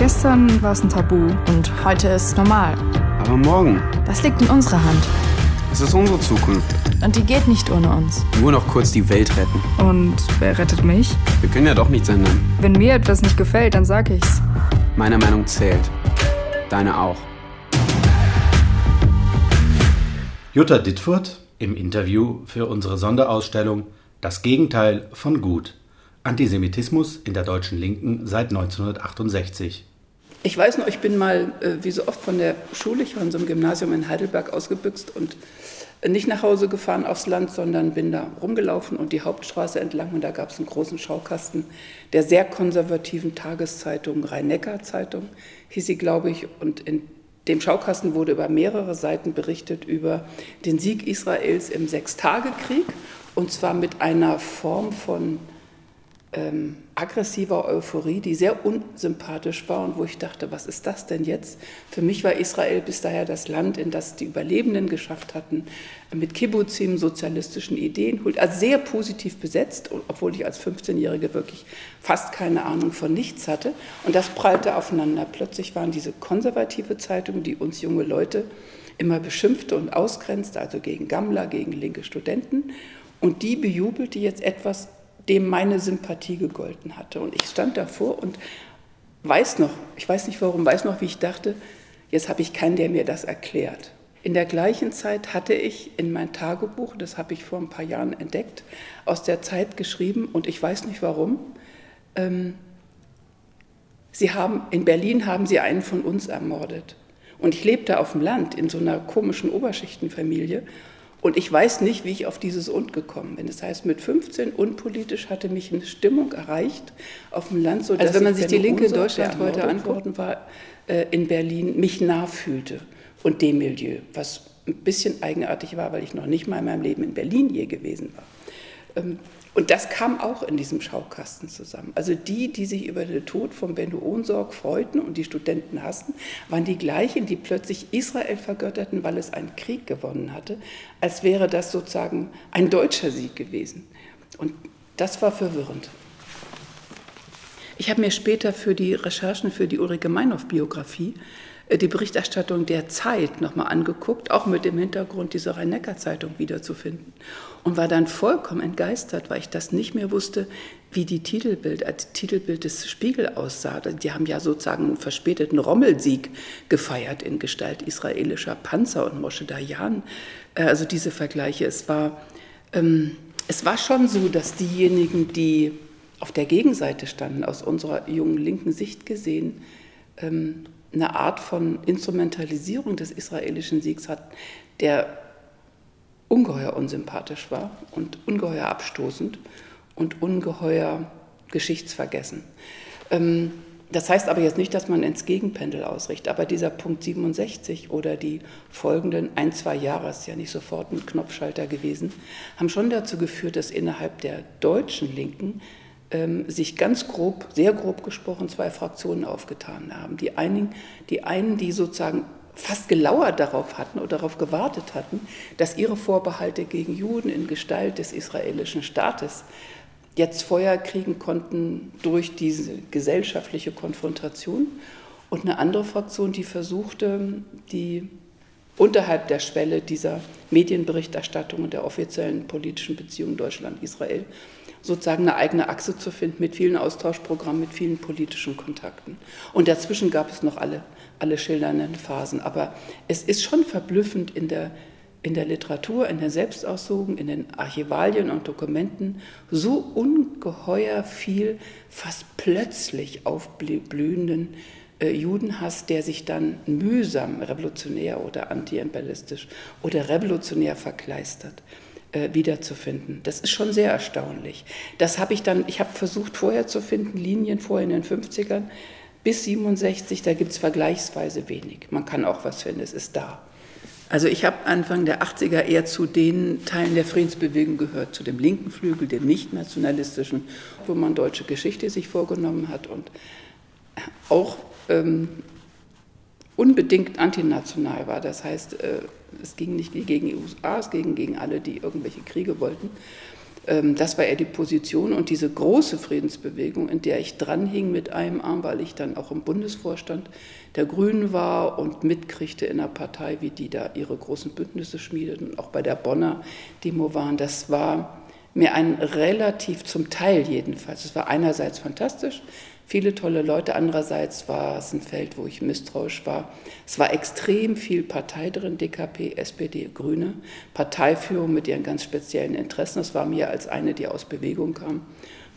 Gestern war es ein Tabu. Und heute ist normal. Aber morgen? Das liegt in unserer Hand. Es ist unsere Zukunft. Und die geht nicht ohne uns. Nur noch kurz die Welt retten. Und wer rettet mich? Wir können ja doch nichts ändern. Wenn mir etwas nicht gefällt, dann sag ich's. Meine Meinung zählt. Deine auch. Jutta Dittfurt im Interview für unsere Sonderausstellung Das Gegenteil von Gut. Antisemitismus in der deutschen Linken seit 1968. Ich weiß noch, ich bin mal, äh, wie so oft von der Schule, ich war in so einem Gymnasium in Heidelberg ausgebüxt und nicht nach Hause gefahren aufs Land, sondern bin da rumgelaufen und die Hauptstraße entlang und da gab es einen großen Schaukasten der sehr konservativen Tageszeitung Rhein-Neckar-Zeitung, hieß sie, glaube ich, und in dem Schaukasten wurde über mehrere Seiten berichtet über den Sieg Israels im Sechstagekrieg und zwar mit einer Form von ähm, aggressiver Euphorie, die sehr unsympathisch war und wo ich dachte, was ist das denn jetzt? Für mich war Israel bis daher das Land, in das die Überlebenden geschafft hatten, mit Kibbutzim, sozialistischen Ideen, also sehr positiv besetzt, obwohl ich als 15-Jährige wirklich fast keine Ahnung von nichts hatte. Und das prallte aufeinander. Plötzlich waren diese konservative Zeitung, die uns junge Leute immer beschimpfte und ausgrenzte, also gegen Gammler, gegen linke Studenten. Und die bejubelte jetzt etwas dem meine Sympathie gegolten hatte. Und ich stand davor und weiß noch, ich weiß nicht warum, weiß noch, wie ich dachte, jetzt habe ich keinen, der mir das erklärt. In der gleichen Zeit hatte ich in mein Tagebuch, das habe ich vor ein paar Jahren entdeckt, aus der Zeit geschrieben und ich weiß nicht warum. Ähm, sie haben, in Berlin haben sie einen von uns ermordet. Und ich lebte auf dem Land in so einer komischen Oberschichtenfamilie und ich weiß nicht, wie ich auf dieses Und gekommen bin. Das heißt, mit 15 unpolitisch hatte mich eine Stimmung erreicht auf dem Land, so also wenn man sich die linke Deutschland heute anguckt, war äh, in Berlin mich nah fühlte und dem Milieu, was ein bisschen eigenartig war, weil ich noch nicht mal in meinem Leben in Berlin je gewesen war. Ähm, und das kam auch in diesem Schaukasten zusammen. Also die, die sich über den Tod von Benno Ohnsorg freuten und die Studenten hassten, waren die gleichen, die plötzlich Israel vergötterten, weil es einen Krieg gewonnen hatte, als wäre das sozusagen ein deutscher Sieg gewesen. Und das war verwirrend. Ich habe mir später für die Recherchen für die Ulrike Meinhoff-Biografie äh, die Berichterstattung der Zeit nochmal angeguckt, auch mit dem Hintergrund, diese Rhein-Neckar-Zeitung wiederzufinden. Und war dann vollkommen entgeistert, weil ich das nicht mehr wusste, wie die Titelbild, als äh, Titelbild des Spiegel aussah. Die haben ja sozusagen einen verspäteten Rommelsieg gefeiert in Gestalt israelischer Panzer und Mosche Dayan. Äh, also diese Vergleiche. Es war, ähm, es war schon so, dass diejenigen, die auf der Gegenseite standen, aus unserer jungen linken Sicht gesehen, ähm, eine Art von Instrumentalisierung des israelischen Siegs hat, der ungeheuer unsympathisch war und ungeheuer abstoßend und ungeheuer geschichtsvergessen. Ähm, das heißt aber jetzt nicht, dass man ins Gegenpendel ausrichtet, aber dieser Punkt 67 oder die folgenden ein, zwei Jahre, ist ja nicht sofort ein Knopfschalter gewesen, haben schon dazu geführt, dass innerhalb der deutschen Linken sich ganz grob, sehr grob gesprochen, zwei Fraktionen aufgetan haben. Die einen, die, einen, die sozusagen fast gelauert darauf hatten oder darauf gewartet hatten, dass ihre Vorbehalte gegen Juden in Gestalt des israelischen Staates jetzt Feuer kriegen konnten durch diese gesellschaftliche Konfrontation. Und eine andere Fraktion, die versuchte, die unterhalb der Schwelle dieser Medienberichterstattung und der offiziellen politischen Beziehungen Deutschland-Israel sozusagen eine eigene Achse zu finden mit vielen Austauschprogrammen, mit vielen politischen Kontakten. Und dazwischen gab es noch alle, alle schildernden Phasen. Aber es ist schon verblüffend in der, in der Literatur, in der Selbstaussugung, in den Archivalien und Dokumenten so ungeheuer viel, fast plötzlich aufblühenden äh, Judenhass, der sich dann mühsam revolutionär oder antiimperialistisch oder revolutionär verkleistert äh, wiederzufinden. Das ist schon sehr erstaunlich. Das habe ich dann, ich habe versucht vorher zu finden, Linien vorher in den 50ern bis 67, da gibt es vergleichsweise wenig. Man kann auch was finden, es ist da. Also ich habe Anfang der 80er eher zu den Teilen der Friedensbewegung gehört, zu dem linken Flügel, dem nicht-nationalistischen, wo man deutsche Geschichte sich vorgenommen hat und auch ähm, unbedingt antinational war. Das heißt, äh, es ging nicht gegen die USA, es ging gegen alle, die irgendwelche Kriege wollten. Ähm, das war eher die Position und diese große Friedensbewegung, in der ich dranhing mit einem Arm, weil ich dann auch im Bundesvorstand der Grünen war und mitkriegte in einer Partei, wie die da ihre großen Bündnisse schmiedeten und auch bei der Bonner Demo waren. Das war mir ein relativ, zum Teil jedenfalls, es war einerseits fantastisch, viele tolle Leute, andererseits war es ein Feld, wo ich misstrauisch war. Es war extrem viel Partei drin, DKP, SPD, Grüne, Parteiführung mit ihren ganz speziellen Interessen. Das war mir als eine, die aus Bewegung kam,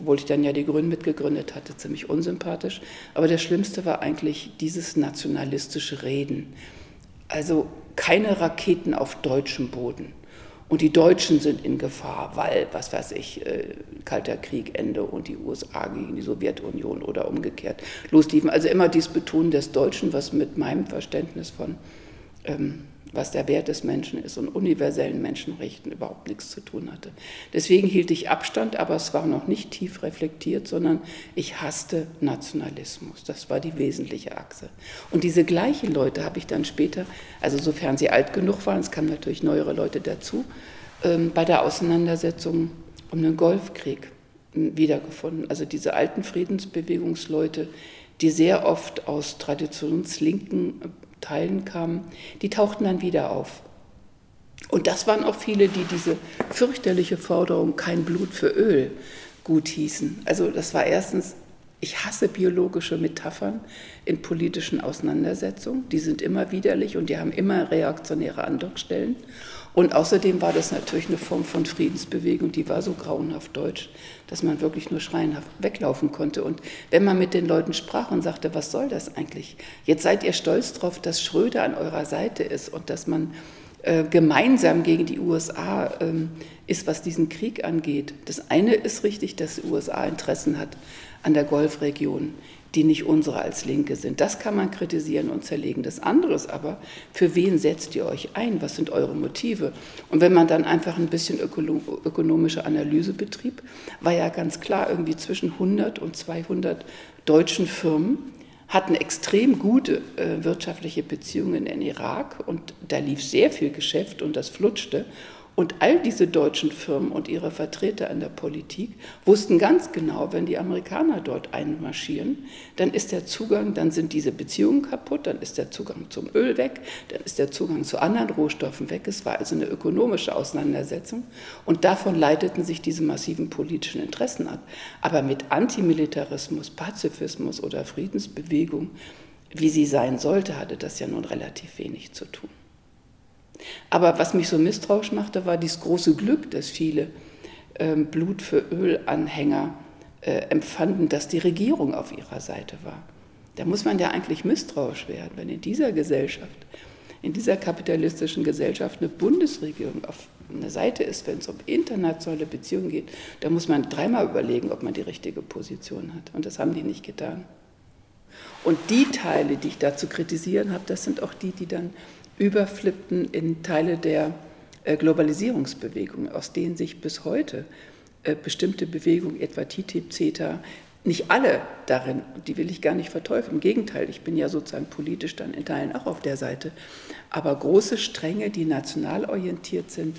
obwohl ich dann ja die Grünen mitgegründet hatte, ziemlich unsympathisch. Aber das Schlimmste war eigentlich dieses nationalistische Reden. Also keine Raketen auf deutschem Boden. Und die Deutschen sind in Gefahr, weil, was weiß ich, äh, Kalter Krieg, Ende und die USA gegen die Sowjetunion oder umgekehrt losliefen. Also immer dieses Betonen des Deutschen, was mit meinem Verständnis von ähm, was der Wert des Menschen ist und universellen Menschenrechten überhaupt nichts zu tun hatte. Deswegen hielt ich Abstand, aber es war noch nicht tief reflektiert, sondern ich hasste Nationalismus. Das war die wesentliche Achse. Und diese gleichen Leute habe ich dann später, also sofern sie alt genug waren, es kamen natürlich neuere Leute dazu, ähm, bei der Auseinandersetzung um den Golfkrieg ähm, wiedergefunden. Also diese alten Friedensbewegungsleute, die sehr oft aus traditionslinken Teilen kamen, die tauchten dann wieder auf. Und das waren auch viele, die diese fürchterliche Forderung kein Blut für Öl gut hießen. Also das war erstens, ich hasse biologische Metaphern in politischen Auseinandersetzungen. Die sind immer widerlich und die haben immer reaktionäre Andockstellen. Und außerdem war das natürlich eine Form von Friedensbewegung, die war so grauenhaft deutsch, dass man wirklich nur schreienhaft weglaufen konnte. Und wenn man mit den Leuten sprach und sagte, was soll das eigentlich? Jetzt seid ihr stolz darauf, dass Schröder an eurer Seite ist und dass man äh, gemeinsam gegen die USA ähm, ist, was diesen Krieg angeht. Das eine ist richtig, dass die USA Interessen hat an der Golfregion die nicht unsere als Linke sind. Das kann man kritisieren und zerlegen. Das andere ist aber, für wen setzt ihr euch ein? Was sind eure Motive? Und wenn man dann einfach ein bisschen ökonomische Analyse betrieb, war ja ganz klar, irgendwie zwischen 100 und 200 deutschen Firmen hatten extrem gute äh, wirtschaftliche Beziehungen in Irak und da lief sehr viel Geschäft und das flutschte. Und all diese deutschen Firmen und ihre Vertreter in der Politik wussten ganz genau, wenn die Amerikaner dort einmarschieren, dann ist der Zugang, dann sind diese Beziehungen kaputt, dann ist der Zugang zum Öl weg, dann ist der Zugang zu anderen Rohstoffen weg. Es war also eine ökonomische Auseinandersetzung und davon leiteten sich diese massiven politischen Interessen ab. Aber mit Antimilitarismus, Pazifismus oder Friedensbewegung, wie sie sein sollte, hatte das ja nun relativ wenig zu tun. Aber was mich so misstrauisch machte, war dieses große Glück, dass viele ähm, Blut für Öl-Anhänger äh, empfanden, dass die Regierung auf ihrer Seite war. Da muss man ja eigentlich misstrauisch werden, wenn in dieser Gesellschaft, in dieser kapitalistischen Gesellschaft eine Bundesregierung auf einer Seite ist, wenn es um internationale Beziehungen geht, da muss man dreimal überlegen, ob man die richtige Position hat. Und das haben die nicht getan. Und die Teile, die ich da zu kritisieren habe, das sind auch die, die dann überflippten in Teile der äh, Globalisierungsbewegung, aus denen sich bis heute äh, bestimmte Bewegungen, etwa TTIP, CETA, nicht alle darin, die will ich gar nicht verteufeln. Im Gegenteil, ich bin ja sozusagen politisch dann in Teilen auch auf der Seite. Aber große Stränge, die national orientiert sind,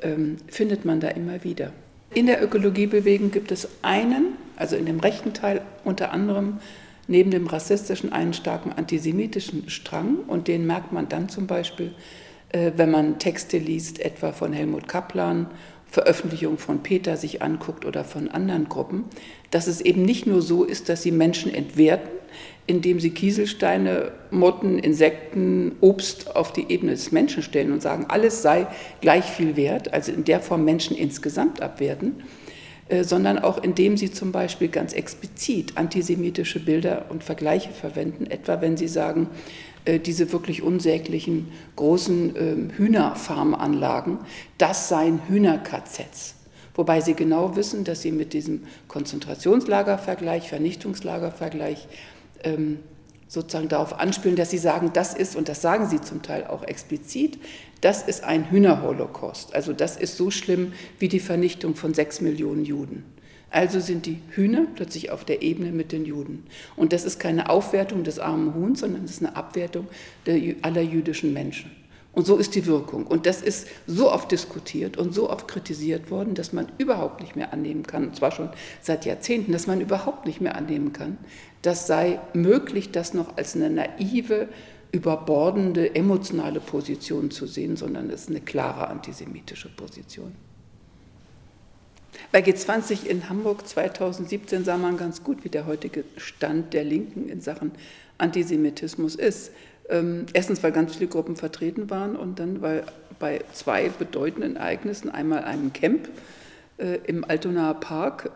ähm, findet man da immer wieder. In der Ökologiebewegung gibt es einen, also in dem rechten Teil unter anderem neben dem rassistischen einen starken antisemitischen Strang. Und den merkt man dann zum Beispiel, äh, wenn man Texte liest, etwa von Helmut Kaplan, Veröffentlichungen von Peter sich anguckt oder von anderen Gruppen, dass es eben nicht nur so ist, dass sie Menschen entwerten, indem sie Kieselsteine, Motten, Insekten, Obst auf die Ebene des Menschen stellen und sagen, alles sei gleich viel wert, also in der Form Menschen insgesamt abwerten, sondern auch indem sie zum Beispiel ganz explizit antisemitische Bilder und Vergleiche verwenden, etwa wenn sie sagen, äh, diese wirklich unsäglichen großen ähm, Hühnerfarmanlagen, das seien Hühner-KZs. Wobei sie genau wissen, dass sie mit diesem Konzentrationslagervergleich, Vernichtungslagervergleich ähm, sozusagen darauf anspielen, dass sie sagen, das ist, und das sagen sie zum Teil auch explizit, das ist ein Hühnerholocaust. Also das ist so schlimm wie die Vernichtung von sechs Millionen Juden. Also sind die Hühner plötzlich auf der Ebene mit den Juden. Und das ist keine Aufwertung des armen Huhns, sondern das ist eine Abwertung aller jüdischen Menschen. Und so ist die Wirkung. Und das ist so oft diskutiert und so oft kritisiert worden, dass man überhaupt nicht mehr annehmen kann, und zwar schon seit Jahrzehnten, dass man überhaupt nicht mehr annehmen kann, das sei möglich, das noch als eine naive, überbordende, emotionale Position zu sehen, sondern es ist eine klare antisemitische Position. Bei G20 in Hamburg 2017 sah man ganz gut, wie der heutige Stand der Linken in Sachen Antisemitismus ist. Ähm, erstens, weil ganz viele Gruppen vertreten waren und dann, weil bei zwei bedeutenden Ereignissen, einmal einem Camp äh, im Altonaer Park,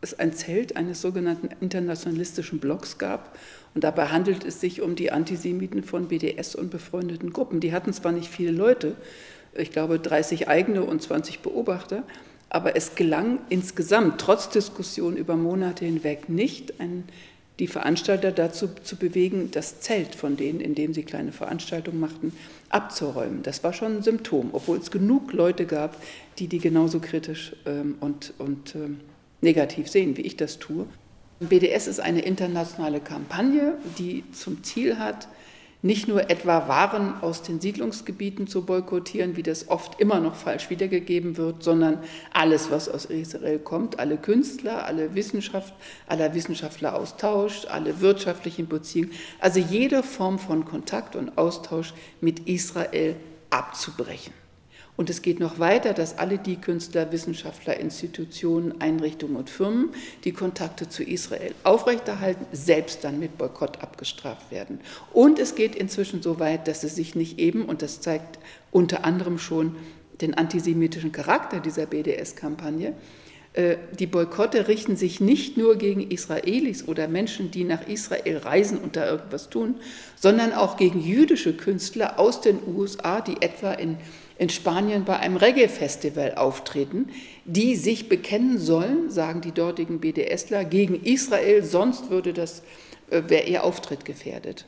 es ein Zelt eines sogenannten internationalistischen Blocks gab. Und dabei handelt es sich um die Antisemiten von BDS und befreundeten Gruppen. Die hatten zwar nicht viele Leute, ich glaube 30 eigene und 20 Beobachter, aber es gelang insgesamt, trotz Diskussion über Monate hinweg, nicht, ein, die Veranstalter dazu zu bewegen, das Zelt von denen, in dem sie kleine Veranstaltungen machten, abzuräumen. Das war schon ein Symptom, obwohl es genug Leute gab, die die genauso kritisch ähm, und, und ähm, negativ sehen, wie ich das tue. BDS ist eine internationale Kampagne, die zum Ziel hat, nicht nur etwa Waren aus den Siedlungsgebieten zu boykottieren, wie das oft immer noch falsch wiedergegeben wird, sondern alles, was aus Israel kommt, alle Künstler, alle Wissenschaft, aller Wissenschaftleraustausch, alle wirtschaftlichen Beziehungen, also jede Form von Kontakt und Austausch mit Israel abzubrechen. Und es geht noch weiter, dass alle die Künstler, Wissenschaftler, Institutionen, Einrichtungen und Firmen, die Kontakte zu Israel aufrechterhalten, selbst dann mit Boykott abgestraft werden. Und es geht inzwischen so weit, dass es sich nicht eben, und das zeigt unter anderem schon den antisemitischen Charakter dieser BDS-Kampagne, äh, die Boykotte richten sich nicht nur gegen Israelis oder Menschen, die nach Israel reisen und da irgendwas tun, sondern auch gegen jüdische Künstler aus den USA, die etwa in in Spanien bei einem Reggae-Festival auftreten, die sich bekennen sollen, sagen die dortigen BDSler, gegen Israel, sonst würde das, äh, wäre ihr Auftritt gefährdet.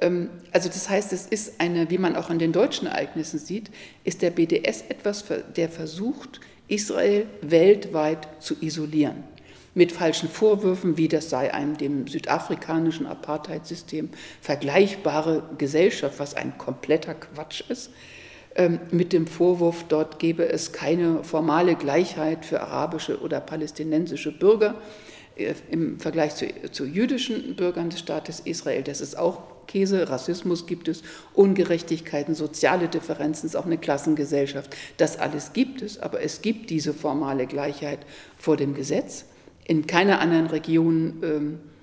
Ähm, also das heißt, es ist eine, wie man auch an den deutschen Ereignissen sieht, ist der BDS etwas, der versucht, Israel weltweit zu isolieren. Mit falschen Vorwürfen, wie das sei einem dem südafrikanischen Apartheidssystem vergleichbare Gesellschaft, was ein kompletter Quatsch ist. Ähm, mit dem Vorwurf, dort gebe es keine formale Gleichheit für arabische oder palästinensische Bürger äh, im Vergleich zu, zu jüdischen Bürgern des Staates Israel. Das ist auch Käse, Rassismus gibt es, Ungerechtigkeiten, soziale Differenzen, ist auch eine Klassengesellschaft. Das alles gibt es, aber es gibt diese formale Gleichheit vor dem Gesetz. In keiner anderen Region ähm, äh,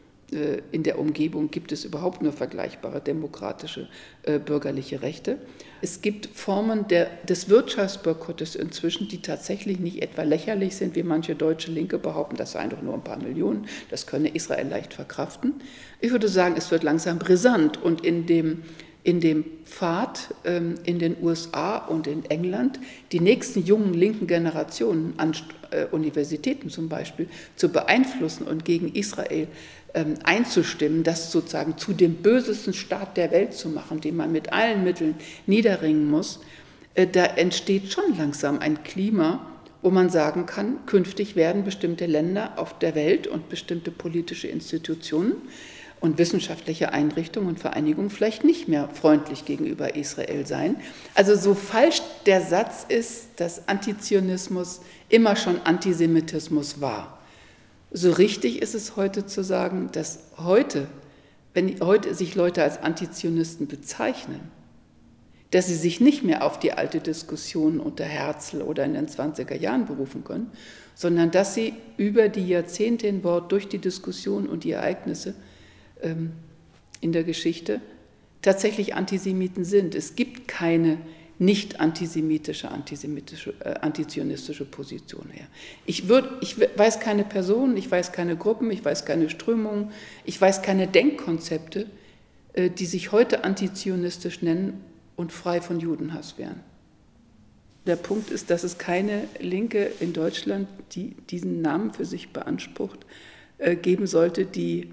in der Umgebung gibt es überhaupt nur vergleichbare demokratische äh, bürgerliche Rechte. Es gibt Formen der, des Wirtschaftsboykottes inzwischen, die tatsächlich nicht etwa lächerlich sind, wie manche deutsche Linke behaupten, das seien doch nur ein paar Millionen, das könne Israel leicht verkraften. Ich würde sagen, es wird langsam brisant und in dem, in dem Pfad ähm, in den USA und in England die nächsten jungen linken Generationen an äh, Universitäten zum Beispiel zu beeinflussen und gegen Israel ähm, einzustimmen, das sozusagen zu dem bösesten Staat der Welt zu machen, den man mit allen Mitteln niederringen muss, äh, da entsteht schon langsam ein Klima, wo man sagen kann, künftig werden bestimmte Länder auf der Welt und bestimmte politische Institutionen und wissenschaftliche Einrichtungen und Vereinigungen vielleicht nicht mehr freundlich gegenüber Israel sein. Also so falsch der Satz ist, dass Antizionismus immer schon Antisemitismus war. So richtig ist es heute zu sagen, dass heute, wenn heute sich Leute als Antizionisten bezeichnen, dass sie sich nicht mehr auf die alte Diskussion unter Herzl oder in den 20er Jahren berufen können, sondern dass sie über die Jahrzehnte hinweg durch die Diskussion und die Ereignisse ähm, in der Geschichte tatsächlich Antisemiten sind. Es gibt keine nicht antisemitische, antisemitische, äh, antizionistische Position her. Ich, würd, ich weiß keine Personen, ich weiß keine Gruppen, ich weiß keine Strömungen, ich weiß keine Denkkonzepte, äh, die sich heute antizionistisch nennen und frei von Judenhass wären. Der Punkt ist, dass es keine Linke in Deutschland, die diesen Namen für sich beansprucht, äh, geben sollte, die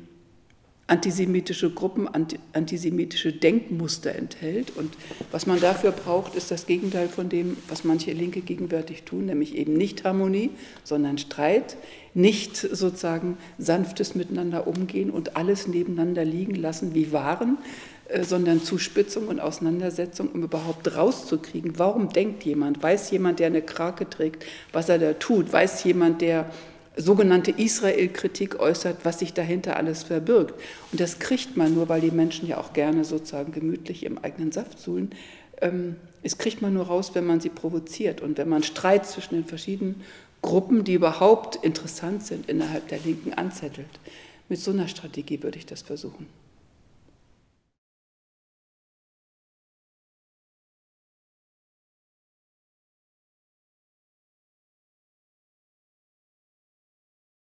antisemitische Gruppen, antisemitische Denkmuster enthält. Und was man dafür braucht, ist das Gegenteil von dem, was manche Linke gegenwärtig tun, nämlich eben nicht Harmonie, sondern Streit, nicht sozusagen sanftes Miteinander umgehen und alles nebeneinander liegen lassen wie Waren, äh, sondern Zuspitzung und Auseinandersetzung, um überhaupt rauszukriegen, warum denkt jemand, weiß jemand, der eine Krake trägt, was er da tut, weiß jemand, der sogenannte Israel-Kritik äußert, was sich dahinter alles verbirgt. Und das kriegt man nur, weil die Menschen ja auch gerne sozusagen gemütlich im eigenen Saft suhlen. Ähm, es kriegt man nur raus, wenn man sie provoziert und wenn man Streit zwischen den verschiedenen Gruppen, die überhaupt interessant sind, innerhalb der Linken anzettelt. Mit so einer Strategie würde ich das versuchen.